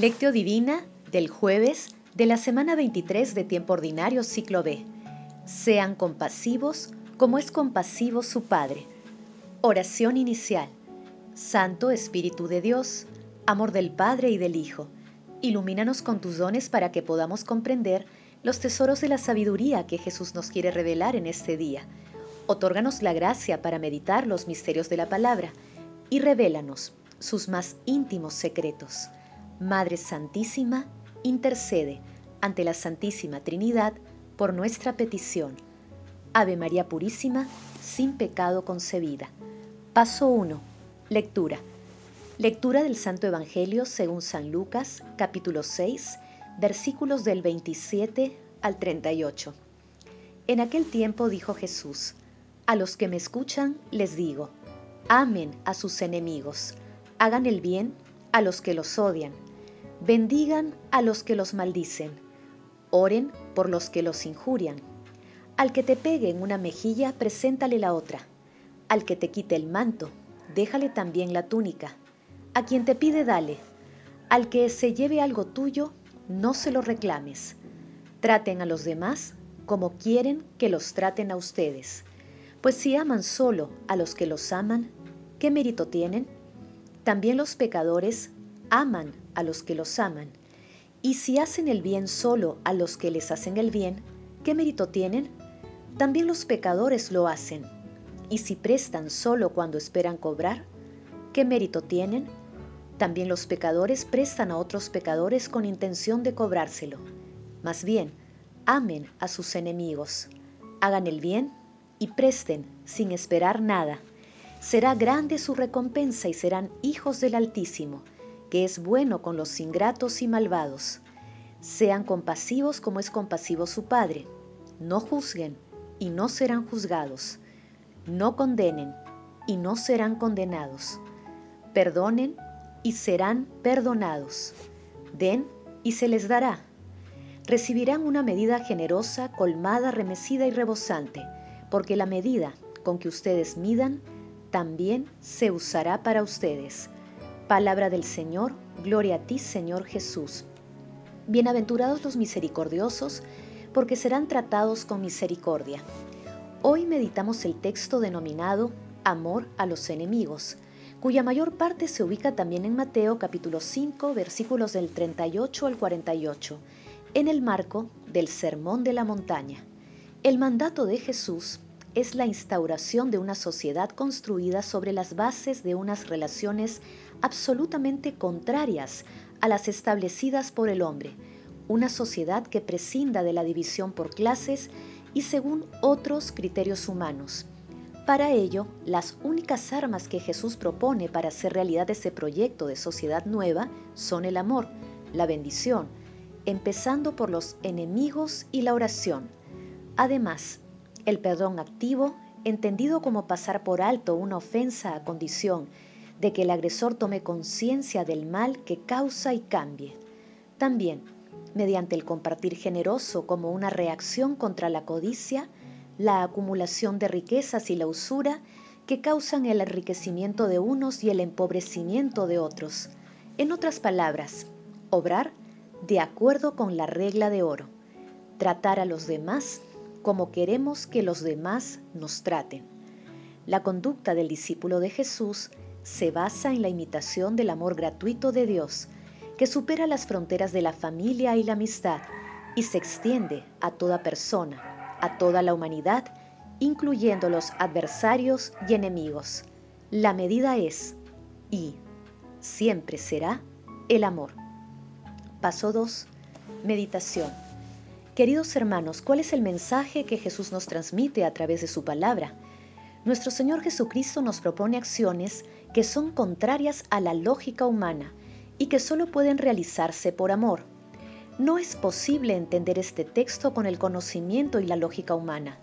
Lectio Divina del jueves de la semana 23 de Tiempo Ordinario Ciclo B. Sean compasivos como es compasivo su Padre. Oración inicial. Santo Espíritu de Dios, amor del Padre y del Hijo, ilumínanos con tus dones para que podamos comprender los tesoros de la sabiduría que Jesús nos quiere revelar en este día. Otórganos la gracia para meditar los misterios de la palabra y revélanos sus más íntimos secretos Madre Santísima, intercede ante la Santísima Trinidad por nuestra petición. Ave María Purísima, sin pecado concebida. Paso 1. Lectura. Lectura del Santo Evangelio según San Lucas, capítulo 6, versículos del 27 al 38. En aquel tiempo dijo Jesús, A los que me escuchan les digo, amen a sus enemigos, hagan el bien a los que los odian Bendigan a los que los maldicen. Oren por los que los injurian. Al que te pegue en una mejilla, preséntale la otra. Al que te quite el manto, déjale también la túnica. A quien te pide, dale. Al que se lleve algo tuyo, no se lo reclames. Traten a los demás como quieren que los traten a ustedes. Pues si aman solo a los que los aman, ¿qué mérito tienen? También los pecadores aman a los que los aman. Y si hacen el bien solo a los que les hacen el bien, ¿qué mérito tienen? También los pecadores lo hacen. Y si prestan solo cuando esperan cobrar, ¿qué mérito tienen? También los pecadores prestan a otros pecadores con intención de cobrárselo. Más bien, amen a sus enemigos, hagan el bien y presten sin esperar nada. Será grande su recompensa y serán hijos del Altísimo que es bueno con los ingratos y malvados. Sean compasivos como es compasivo su Padre. No juzguen y no serán juzgados. No condenen y no serán condenados. Perdonen y serán perdonados. Den y se les dará. Recibirán una medida generosa, colmada, remecida y rebosante, porque la medida con que ustedes midan también se usará para ustedes Palabra del Señor, gloria a ti Señor Jesús. Bienaventurados los misericordiosos, porque serán tratados con misericordia. Hoy meditamos el texto denominado Amor a los enemigos, cuya mayor parte se ubica también en Mateo capítulo 5 versículos del 38 al 48, en el marco del Sermón de la Montaña. El mandato de Jesús es la instauración de una sociedad construida sobre las bases de unas relaciones absolutamente contrarias a las establecidas por el hombre, una sociedad que prescinda de la división por clases y según otros criterios humanos. Para ello, las únicas armas que Jesús propone para hacer realidad ese proyecto de sociedad nueva son el amor, la bendición, empezando por los enemigos y la oración. Además, el perdón activo, entendido como pasar por alto una ofensa a condición de que el agresor tome conciencia del mal que causa y cambie. También, mediante el compartir generoso como una reacción contra la codicia, la acumulación de riquezas y la usura que causan el enriquecimiento de unos y el empobrecimiento de otros. En otras palabras, obrar de acuerdo con la regla de oro, tratar a los demás como queremos que los demás nos traten. La conducta del discípulo de Jesús se basa en la imitación del amor gratuito de Dios, que supera las fronteras de la familia y la amistad y se extiende a toda persona, a toda la humanidad, incluyendo los adversarios y enemigos. La medida es y siempre será el amor. Paso 2. Meditación. Queridos hermanos, ¿cuál es el mensaje que Jesús nos transmite a través de su palabra? Nuestro Señor Jesucristo nos propone acciones que son contrarias a la lógica humana y que solo pueden realizarse por amor. No es posible entender este texto con el conocimiento y la lógica humana.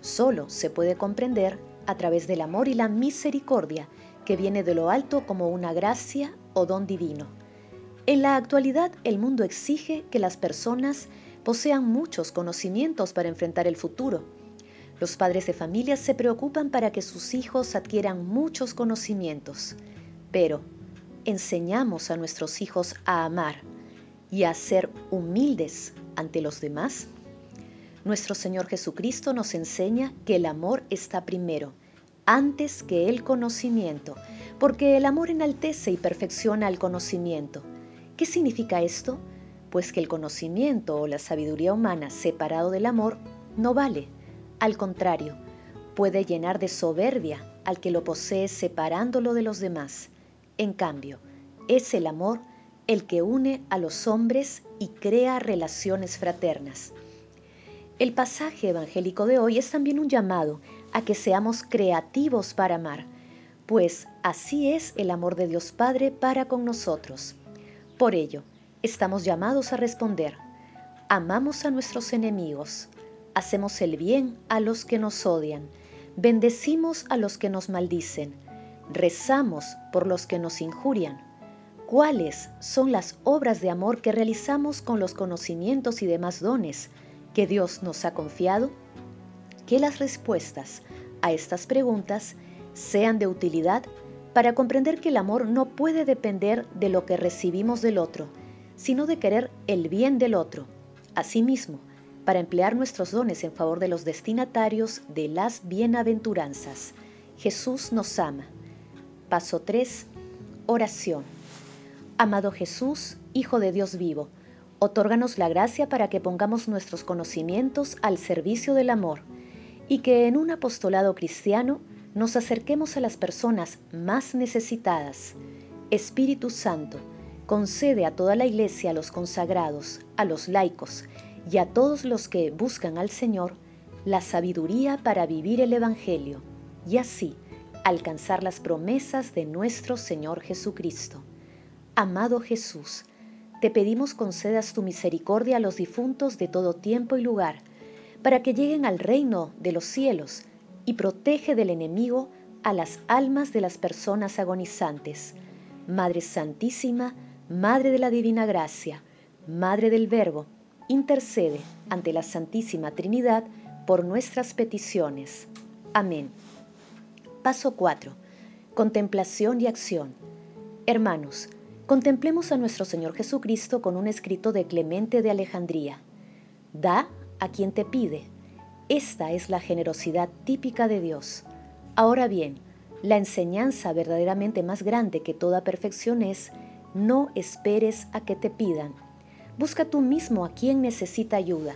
Solo se puede comprender a través del amor y la misericordia que viene de lo alto como una gracia o don divino. En la actualidad el mundo exige que las personas posean muchos conocimientos para enfrentar el futuro. Los padres de familia se preocupan para que sus hijos adquieran muchos conocimientos, pero enseñamos a nuestros hijos a amar y a ser humildes ante los demás? Nuestro Señor Jesucristo nos enseña que el amor está primero, antes que el conocimiento, porque el amor enaltece y perfecciona el conocimiento. ¿Qué significa esto? Pues que el conocimiento o la sabiduría humana separado del amor no vale. Al contrario, puede llenar de soberbia al que lo posee separándolo de los demás. En cambio, es el amor el que une a los hombres y crea relaciones fraternas. El pasaje evangélico de hoy es también un llamado a que seamos creativos para amar, pues así es el amor de Dios Padre para con nosotros. Por ello, estamos llamados a responder, amamos a nuestros enemigos, hacemos el bien a los que nos odian, bendecimos a los que nos maldicen, rezamos por los que nos injurian. ¿Cuáles son las obras de amor que realizamos con los conocimientos y demás dones que Dios nos ha confiado? Que las respuestas a estas preguntas sean de utilidad para comprender que el amor no puede depender de lo que recibimos del otro, sino de querer el bien del otro. Asimismo, para emplear nuestros dones en favor de los destinatarios de las bienaventuranzas. Jesús nos ama. Paso 3. Oración. Amado Jesús, Hijo de Dios vivo, otórganos la gracia para que pongamos nuestros conocimientos al servicio del amor y que en un apostolado cristiano nos acerquemos a las personas más necesitadas. Espíritu Santo, concede a toda la Iglesia, a los consagrados, a los laicos, y a todos los que buscan al Señor la sabiduría para vivir el Evangelio y así alcanzar las promesas de nuestro Señor Jesucristo. Amado Jesús, te pedimos concedas tu misericordia a los difuntos de todo tiempo y lugar, para que lleguen al reino de los cielos y protege del enemigo a las almas de las personas agonizantes. Madre Santísima, Madre de la Divina Gracia, Madre del Verbo, intercede ante la Santísima Trinidad por nuestras peticiones. Amén. Paso 4. Contemplación y acción. Hermanos, contemplemos a nuestro Señor Jesucristo con un escrito de Clemente de Alejandría. Da a quien te pide. Esta es la generosidad típica de Dios. Ahora bien, la enseñanza verdaderamente más grande que toda perfección es, no esperes a que te pidan, Busca tú mismo a quien necesita ayuda.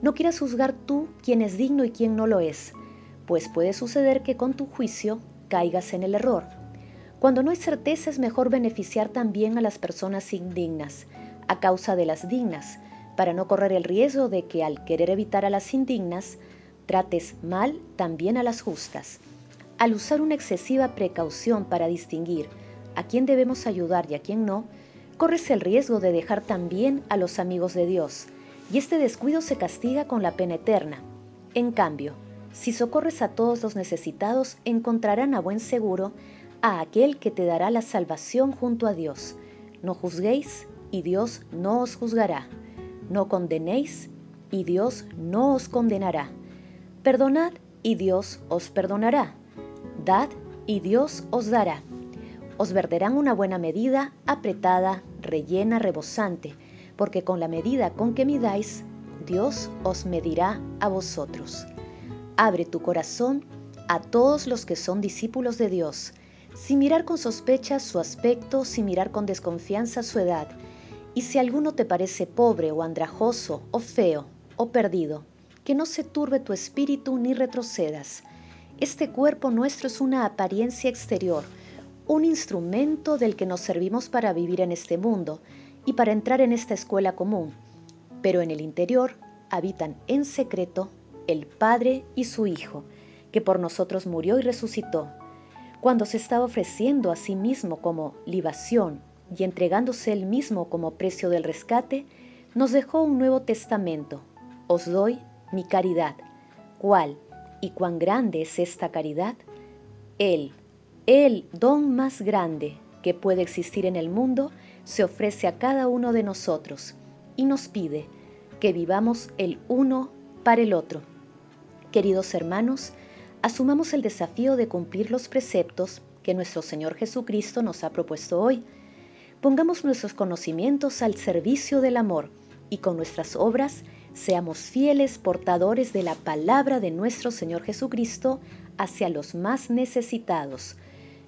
No quieras juzgar tú quién es digno y quién no lo es, pues puede suceder que con tu juicio caigas en el error. Cuando no hay certeza es mejor beneficiar también a las personas indignas, a causa de las dignas, para no correr el riesgo de que al querer evitar a las indignas, trates mal también a las justas. Al usar una excesiva precaución para distinguir a quién debemos ayudar y a quién no, corres el riesgo de dejar también a los amigos de Dios, y este descuido se castiga con la pena eterna. En cambio, si socorres a todos los necesitados, encontrarán a buen seguro a aquel que te dará la salvación junto a Dios. No juzguéis y Dios no os juzgará. No condenéis y Dios no os condenará. Perdonad y Dios os perdonará. Dad y Dios os dará. Os verderán una buena medida, apretada, rellena, rebosante, porque con la medida con que midáis, Dios os medirá a vosotros. Abre tu corazón a todos los que son discípulos de Dios, sin mirar con sospecha su aspecto, sin mirar con desconfianza su edad, y si alguno te parece pobre o andrajoso o feo o perdido, que no se turbe tu espíritu ni retrocedas. Este cuerpo nuestro es una apariencia exterior, un instrumento del que nos servimos para vivir en este mundo y para entrar en esta escuela común, pero en el interior habitan en secreto el Padre y su Hijo, que por nosotros murió y resucitó, cuando se estaba ofreciendo a sí mismo como libación y entregándose él mismo como precio del rescate, nos dejó un nuevo testamento. Os doy mi caridad. ¿Cuál y cuán grande es esta caridad? Él, el don más grande que puede existir en el mundo se ofrece a cada uno de nosotros y nos pide que vivamos el uno para el otro. Queridos hermanos, asumamos el desafío de cumplir los preceptos que nuestro Señor Jesucristo nos ha propuesto hoy. Pongamos nuestros conocimientos al servicio del amor y con nuestras obras seamos fieles portadores de la palabra de nuestro Señor Jesucristo hacia los más necesitados.